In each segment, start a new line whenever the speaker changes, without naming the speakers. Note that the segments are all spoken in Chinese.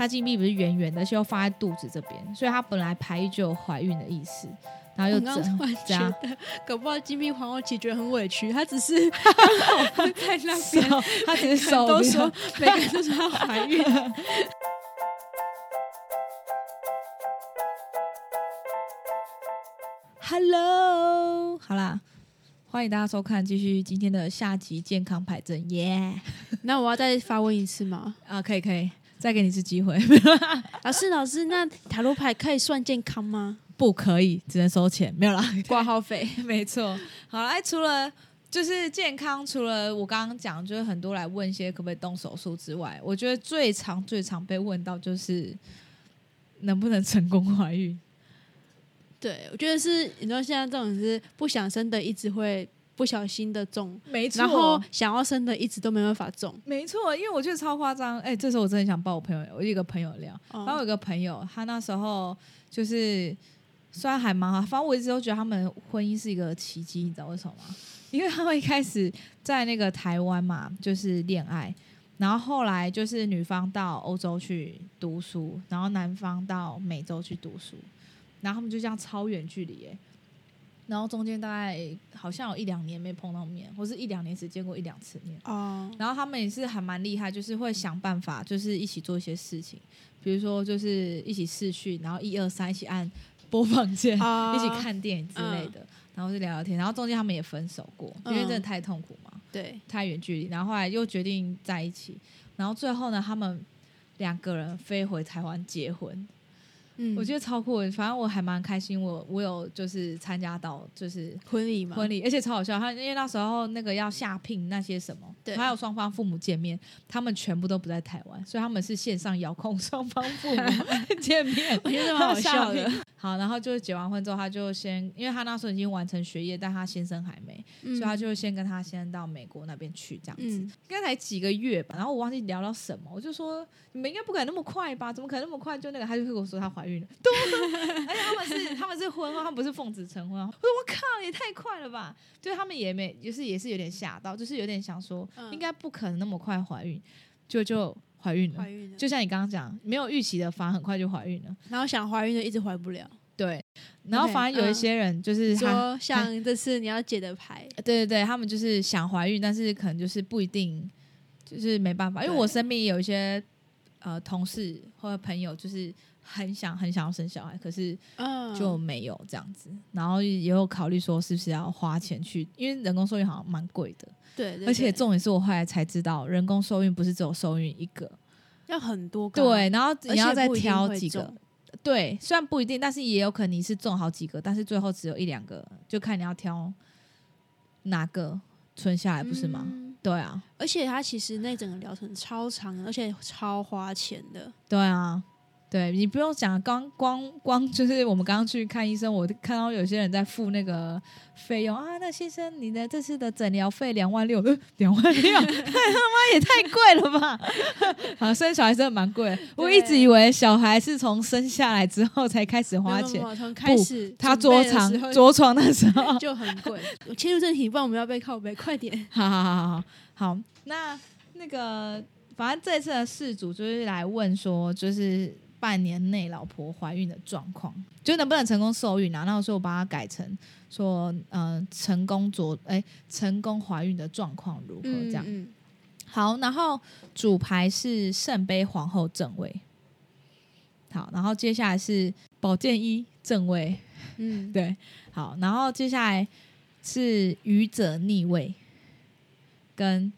她金币不是圆圆的，而且又放在肚子这边，所以她本来排异就有怀孕的意思，然后又
我刚刚突然觉
这样，
得，搞不好金币皇后其实觉得很委屈，她只是 在那边，
手，她只是手
都说每个人都说她怀孕，
Hello，好啦，欢迎大家收看，继续今天的下集健康牌阵，耶、
那我要再发问一次吗？
啊，可以可以，再给你一次机会，
老师，老师，那塔罗牌可以算健康吗？
不可以，只能收钱，没有啦，
挂号费，
没错。好了，哎，除了就是健康，除了我刚刚讲，就是很多来问一些可不可以动手术之外，我觉得最常最常被问到就是能不能成功怀孕。
对我觉得是，你知道现在这种是不想生的，一直会不小心的中，
没错，
然后想要生的一直都没办法中。
没错，因为我觉得超夸张。哎、这时候我真的想抱我朋友，我有一个朋友聊，
哦
然后有一个朋友，他那时候就是虽然还蛮好，反正我一直都觉得他们婚姻是一个奇迹，你知道为什么吗？因为他们一开始在那个台湾嘛，就是恋爱，然后后来就是女方到欧洲去读书，然后男方到美洲去读书，然后他们就这样超远距离哎、然后中间大概好像有一两年没碰到面，或是一两年只见过一两次面。
哦，
然后他们也是还蛮厉害，就是会想办法，就是一起做一些事情，比如说就是一起视讯，然后一二三一起按播放键，
啊
一起看电影之类的，然后就聊聊天。然后中间他们也分手过，因为真的
嗯
太痛苦嘛，
对，
太远距离。然后后来又决定在一起，然后最后呢，他们两个人飞回台湾结婚，
嗯，
我觉得超酷的。反正我还蛮开心，我我有就是参加到就是
婚礼嘛，
婚礼，而且超好笑。他因为那时候那个要下聘那些什么，
对
还有双方父母见面，他们全部都不在台湾，所以他们是线上遥控双方父母 见面。
我觉得蛮好笑的。
好，然后就是结完婚之后，他就先，因为他那时候已经完成学业，但他先生还没，
嗯
所以他就先跟他先生到美国那边去，这样子。
嗯，
应该才几个月吧，然后我忘记聊到什么，我就说你们应该不可能那么快吧？怎么可能那么快就那个？他就跟我说他怀孕了，对，而且他们是他们是婚后，他们不是奉子成婚啊。我说我靠，也太快了吧！就他们也没，就是也是有点吓到，就是有点想说，
嗯
应该不可能那么快怀孕，就就怀孕了
怀。孕了，
就像你刚刚讲，没有预期的，反而很快就怀孕了。
然后想怀孕的一直怀不了。
对，然后反而有一
嗯
些人就是他
说像这次你要解的牌，
对对对，他们就是想怀孕，但是可能就是不一定，就是没办法。因为我身边有一些呃同事或者朋友，就是很想很想要生小孩，可是
嗯，
就没有这样子。然后也有考虑说是不是要花钱去，因为人工受孕好像蛮贵的，
对，对
而且重点是我后来才知道，人工受孕不是只有受孕一个，
要很多个啊，
对，然后你要再挑几个。对，虽然不一定，但是也有可能你是中好几个，但是最后只有一两个，就看你要挑哪个存下来，不是吗？
嗯
对啊，
而且它其实那整个疗程超长，而且超花钱的。
对啊，对你不用讲，刚光光就是我们刚刚去看医生，我看到有些人在付那个费用啊，那先生你的这次的诊疗费两万六，呃，两万六，太他妈也太贵了吧！啊，生小孩真的蛮贵的，我一直以为小孩是从生下来之后才开始花钱
从开始
他
准备的
着床
时候
着床的时候，
就很贵。我切入正题，不然我们要被靠背，快点。
好好好好好好，那那个，反正这次的事主就是来问说，就是半年内老婆怀孕的状况，就能不能成功受孕啊？那我说我把它改成说，呃，成功着哎，成功怀孕的状况如何这样？
嗯，
好，然后主牌是圣杯皇后正位，好，然后接下来是宝剑一正位，
嗯，
对，好，然后接下来是愚者逆位跟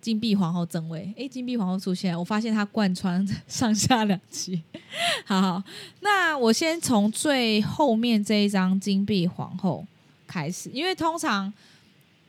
金币皇后正位。诶，金币皇后出现，我发现它贯穿上下两期。好 好，那我先从最后面这一张金币皇后开始，因为通常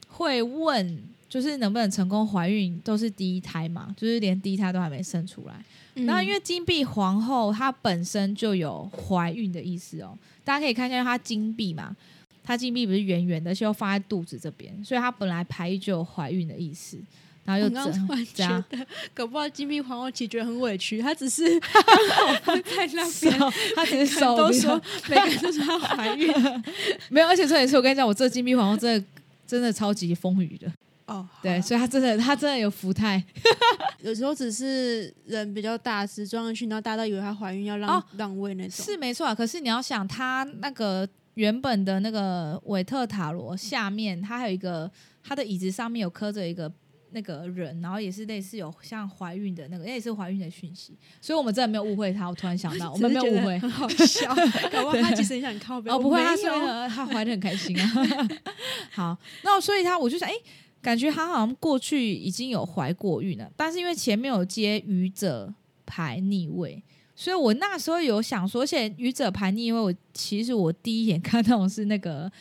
会问。就是能不能成功怀孕都是第一胎嘛，就是连第一胎都还没生出来。
嗯
然后因为金币皇后她本身就有怀孕的意思哦，大家可以看一下她金币嘛，它金币不是圆圆的，是要放在肚子这边，所以它本来排异就有怀孕的意思，然后又
我刚刚
整
突然
这样
觉得，搞不好金币皇后其实觉得很委屈，她只是刚好放在那边，
手，她只是手
都说每个人都说她怀孕。
没有，而且重点是我跟你讲，我这金币皇后真的真的超级风雨的，
哦，
对，所以她真的她真的有福态，
有时候只是人比较大只装上去，然后大家都以为她怀孕要让、
哦
让位那种。
是没错啊。可是你要想，她那个原本的那个韦特塔罗下面，她还有一个她的椅子上面有刻着一个。那个人，然后也是类似有像怀孕的那个，那也是怀孕的讯息，所以我们真的没有误会他。我突然想到，我们没有误会，
很好笑。搞不好他其实很想靠背。
哦，不会，他说的他怀的很开心啊。好，那所以他我就想，哎、感觉他好像过去已经有怀过孕了，但是因为前面有接愚者牌逆位，所以我那时候有想说，而且愚者牌逆位，我其实我第一眼看到的是那个。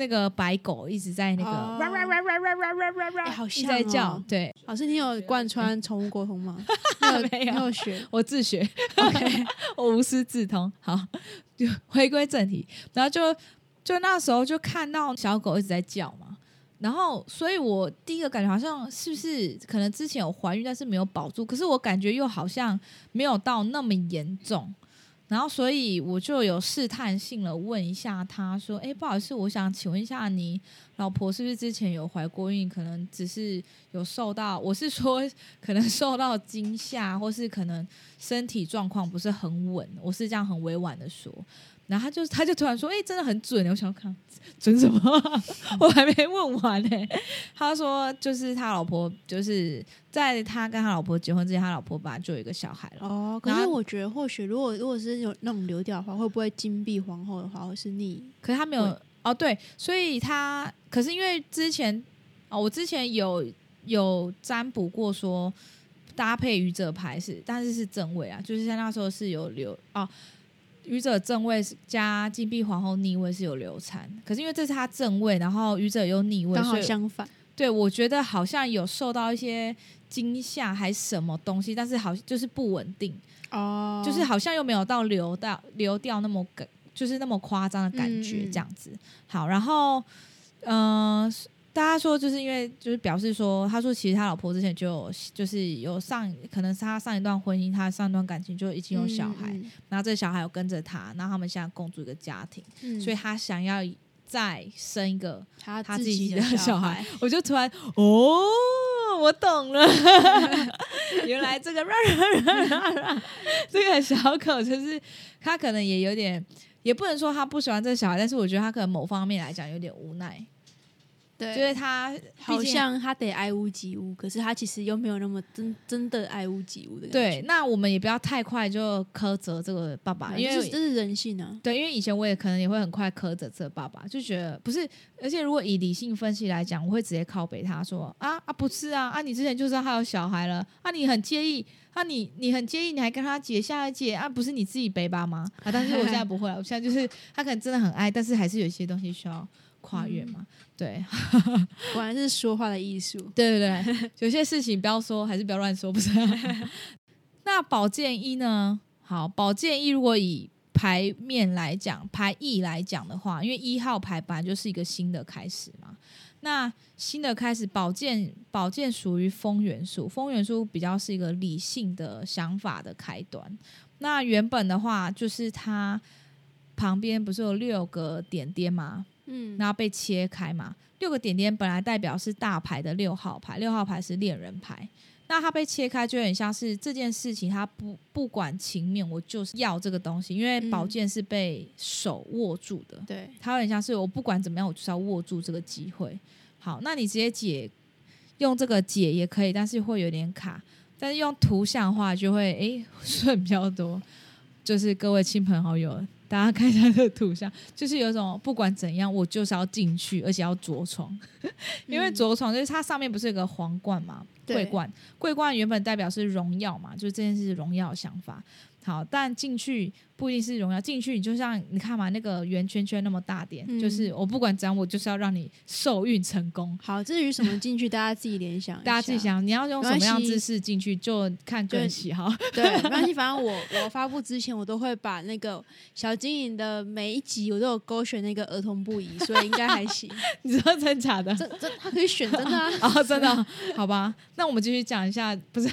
那个白狗一直在那个
哦
哇哇哇哇哇哇哇哇
好
一直在叫对
老师，你有贯穿宠物沟通吗？你
没有
你有学？
我自学，OK，我无师自通。好，就回归正题，然后就就那时候就看到小狗一直在叫嘛，然后所以我第一个感觉好像是不是可能之前有怀孕，但是没有保住，可是我感觉又好像没有到那么严重。然后，所以我就有试探性了问一下他说：“哎，不好意思，我想请问一下，你老婆是不是之前有怀过孕？可能只是有受到，我是说可能受到惊吓，或是可能身体状况不是很稳。我是这样很委婉的说。然后他就他就突然说：‘哎，真的很准。’我想要看准什么？我还没问完呢、他说：‘就是他老婆，就是在他跟他老婆结婚之前，他老婆本来就有一个小孩了。’
哦，可是我觉得或许如果如果是有那种流掉的话，会不会金币皇后的话会是逆？
可是他没有
会
哦，对，所以他可是因为之前哦，我之前有有占卜过说搭配愚者牌是，但是是正位啊，就是像那时候是有流哦，愚者正位加金币皇后逆位是有流产，可是因为这是他正位，然后愚者又逆位，
刚好相反。
对我觉得好像有受到一些惊吓还什么东西，但是好就是不稳定。
哦
就是好像又没有到流到流掉那么感，就是那么夸张的感觉这样子。好，然后嗯、呃大家说就是因为就是表示说，他说其实他老婆之前就有就是有上，可能是他上一段婚姻，他上一段感情就已经有小孩，
嗯
然后这个小孩有跟着他，然后他们现在共组一个家庭，
嗯。
所以他想要再生一个
他
他自
自己的
小
孩。
孩，我就突然哦，我懂了，原来这个这个小狗就是他可能也有点，也不能说他不喜欢这个小孩，但是我觉得他可能某方面来讲有点无奈，
对，
就是他
好像他得爱屋及乌，可是他其实又没有那么真真的爱屋及乌的感
对。，那我们也不要太快就苛责这个爸爸，因为
这是人性啊。
对，因为以前我也可能也会很快苛责这个爸爸，就觉得不是，而且如果以理性分析来讲，我会直接靠北他说啊啊不是啊啊你之前就知道他有小孩了啊你很介意啊你你很介意你还跟他结下来结啊不是你自己背吧吗啊但是我现在不会了，我现在就是他可能真的很爱，但是还是有一些东西需要跨越嘛，对
果然是说话的艺术。
对对对，有些事情不要说，还是不要乱说，不是？那宝剑一呢？好，宝剑一如果以牌面来讲，牌意来讲的话，因为一号牌本来就是一个新的开始嘛。那新的开始，宝剑宝剑属于风元素，风元素比较是一个理性的想法的开端。那原本的话，就是它旁边不是有六个点点吗？
嗯，
然后被切开嘛。六个点点本来代表是大牌的六号牌，六号牌是恋人牌。那它被切开，就有点像是这件事情，它不不管情面，我就是要这个东西，因为
嗯
宝剑是被手握住的，
对，
它有点像是我不管怎么样，我就是要握住这个机会。好，那你直接解用这个解也可以，但是会有点卡。但是用图像的话，就会诶 顺比较多。就是各位亲朋好友，大家看一下这个图像，就是有一种不管怎样，我就是要进去，而且要着床，因为
嗯。
着床就是它上面不是有个皇冠嘛，桂冠，桂冠原本代表是荣耀嘛，就是这件事是荣耀的想法。好，但进去不一定是荣耀，进去你就像你看嘛，那个圆圈圈那么大点，
嗯
就是我不管怎样，我就是要让你受孕成功。
好，至于什么进去，大家自己联想，
大家自己想，你要用什么样姿势进去，就看个人喜好。
对，没关系，反正我我发布之前，我都会把那个小精灵的每一集，我都有勾选那个儿童不宜，所以应该还行。
你知道真假的？
真真，他可以选真的啊。
哦，真的哦、好吧。那我们继续讲一下，不是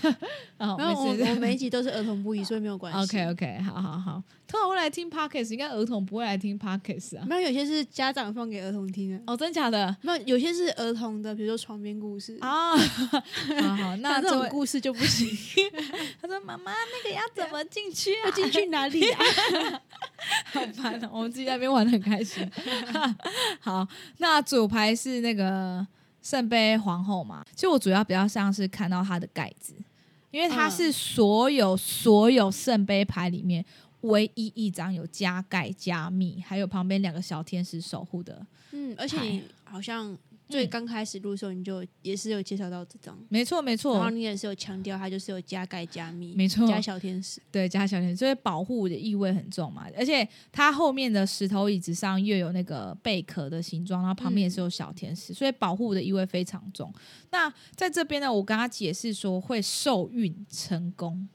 啊，
我我每一集都是儿童不宜，所以没有关系。
OK OK，好好好，通常会来听 Podcast，应该儿童不会来听 Podcast 啊。
没有有些是家长放给儿童听的，
哦，真假的
没有有些是儿童的，比如说床边故事。
啊？好好，那
那这种故事就不行，
他说妈妈那个要怎么进去啊
要？进去哪里啊？
好烦哦，我们自己在那边玩的很开心。好，那主牌是那个圣杯皇后嘛？其实我主要比较像是看到它的盖子，因为它是所有、所有圣杯牌里面唯一一张有加盖加密，还有旁边两个小天使守护的。
嗯，而且你好像最刚开始录的时候，你就也是有介绍到这张，
没错，没
然后
错，
你也是有强调它就是有加盖加密，
没错
加小天使。
对，加小天使，所以保护的意味很重嘛。而且它后面的石头椅子上又有那个贝壳的形状，然后旁边也是有小天使，所以保护的意味非常重。那在这边呢，我跟他解释说会受孕成功，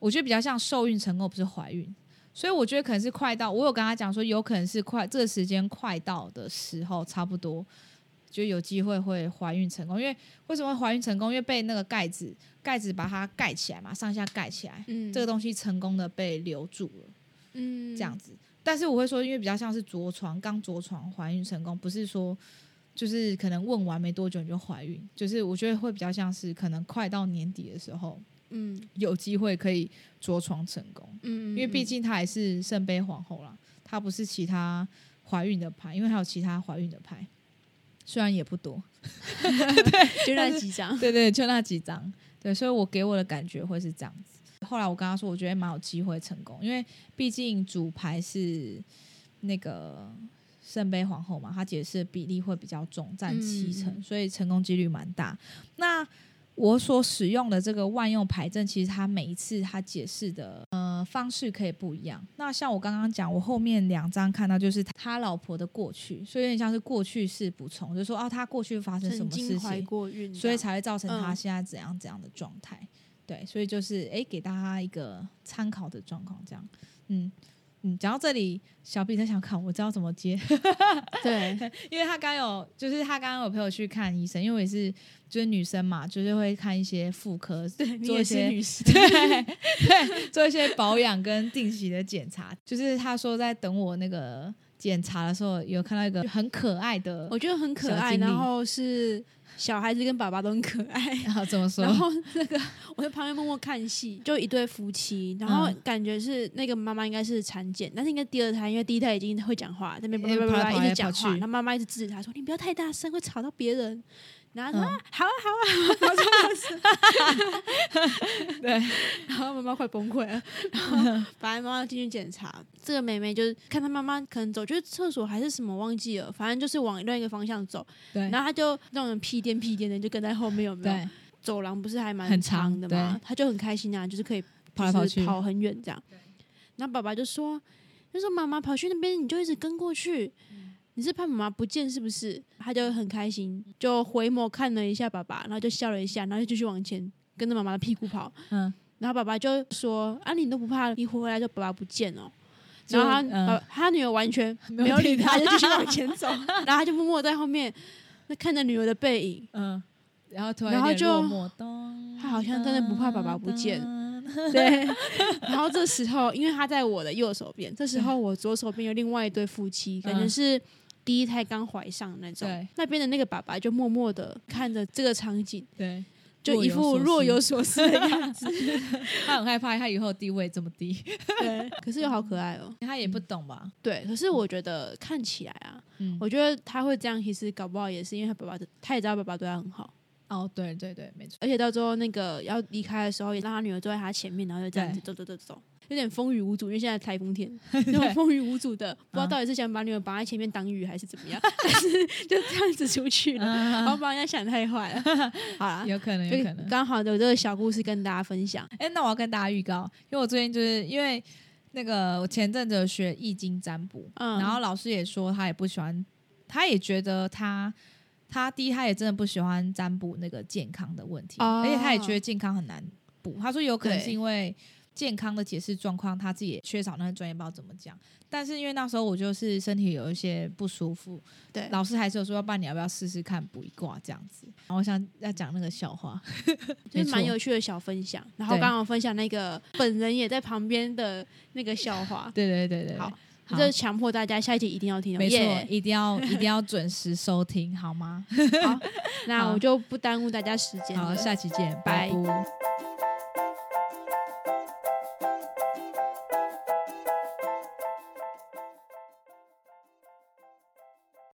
我觉得比较像受孕成功，不是怀孕。所以我觉得可能是快到，我有跟他讲说，有可能是快这个时间快到的时候，差不多就有机会会怀孕成功。因为为什么会怀孕成功？因为被那个盖子盖子把它盖起来嘛，上下盖起来，
嗯，
这个东西成功的被留住了，
嗯
这样子。但是我会说，因为比较像是着床，刚着床怀孕成功，不是说就是可能问完没多久你就怀孕，就是我觉得会比较像是可能快到年底的时候
嗯
有机会可以着床成功，
嗯，
因为毕竟她还是圣杯皇后啦，她不是其他怀孕的牌，因为还有其他怀孕的牌，虽然也不多，
就那几张。
对对，就那几张，对，所以我给我的感觉会是这样子。后来我跟他说，我觉得蛮有机会成功，因为毕竟主牌是那个圣杯皇后嘛，她解释的比例会比较重，占七成，
嗯
所以成功几率蛮大。那我所使用的这个万用牌阵，其实它每一次它解释的呃方式可以不一样。那像我刚刚讲，我后面两张看到就是他老婆的过去，所以有点像是过去式补充，就是说哦，他过去发生什么事情，所以才会造成他
嗯
现在怎样怎样的状态。对，所以就是诶，给大家一个参考的状况，这样。嗯嗯，讲到这里，小 B 在想看我知道怎么接，
对，
因为他刚有，就是他刚刚有陪我去看医生，因为我也是就是女生嘛，就是会看一些妇科，做一些
女 生，
对对，做一些保养跟定期的检查。就是他说在等我那个检查的时候，有看到一个很可爱的，
我觉得很可爱，然后是小孩子跟爸爸都很可爱。
然 后怎么说？
然后那个 我在旁边默默看戏，就一对夫妻，然后
嗯
感觉是那个妈妈应该是产检，但是应该第二胎，因为第一胎已经会讲话，在那边叭叭叭一直讲话，
跑去
然后妈妈一直制止他说：“你不要太大声，会吵到别人。”然后说：“
嗯。
啊好啊好啊，好啊
对，
然后妈妈快崩溃了，然 后反正妈妈进去检查，这个妹妹就是看她妈妈可能走去厕所还是什么忘记了，反正就是往另一个方向走，
对，
然后她就那种屁颠屁颠的就跟在后面，有没有？走廊不是还蛮
很
长
长
的嘛，她就很开心啊，就是可以
跑来跑去，
跑很远这样。然后爸爸就说：“就说妈妈跑去那边，你就一直跟过去，你是怕妈妈不见是不是？”他就很开心，就回眸看了一下爸爸，然后就笑了一下，然后就继续往前跟着妈妈的屁股跑。
嗯，
然后爸爸就说：“啊，你都不怕一回来就爸爸不见哦？”然后他、
嗯
呃他女儿完全
没有
理
理
他，就继续往前走，然后他就默默在后面那看着女儿的背影。
嗯，然后突然
然后就他好像真的不怕爸爸不见对，然后这时候，因为他在我的右手边，这时候我左手边有另外一对夫妻，感觉
嗯
是第一胎刚怀上那种
对。
那边的那个爸爸就默默的看着这个场景，
对，
就一副若有所思的样子。
他很害怕他以后地位这么低，
对，可是又好可爱哦。
他也不懂吧？
对，可是我觉得看起来啊，
嗯，
我觉得他会这样，其实搞不好也是因为他爸爸的，他也知道爸爸对他很好。
哦，对对对，没错，
而且到最后那个要离开的时候，也让他女儿坐在他前面，然后就这样子走走走走，有点风雨无阻。因为现在台风天，那种风雨无阻的，不知道
嗯
到底是想把女儿绑在前面挡雨还是怎么样，但是 就这样子出去了，然后把人家想太坏了。好啦，
有可能，有可能。
刚好有这个小故事跟大家分享。
哎、那我要跟大家预告，因为我最近就是因为那个我前阵子有学易经占卜，
嗯
然后老师也说他也不喜欢，他也觉得他他第一他也真的不喜欢占卜那个健康的问题，
哦
而且他也觉得健康很难补。他说有可能是因为健康的解释状况，他自己也缺少那个专业，不知道怎么讲。但是因为那时候我就是身体有一些不舒服，
对，
老师还是有说，要不然你要不要试试看卜一卦这样子？然后我想要讲那个笑话，
就是蛮有趣的小分享。然后
刚
刚好分享那个本人也在旁边的那个笑话，
对对对对，
好，
好
这强迫大家下一集一定要听哦。
没错
耶，
一定要一定要准时收听，好吗？
好，那我就不耽误大家时间
好，下期见，拜。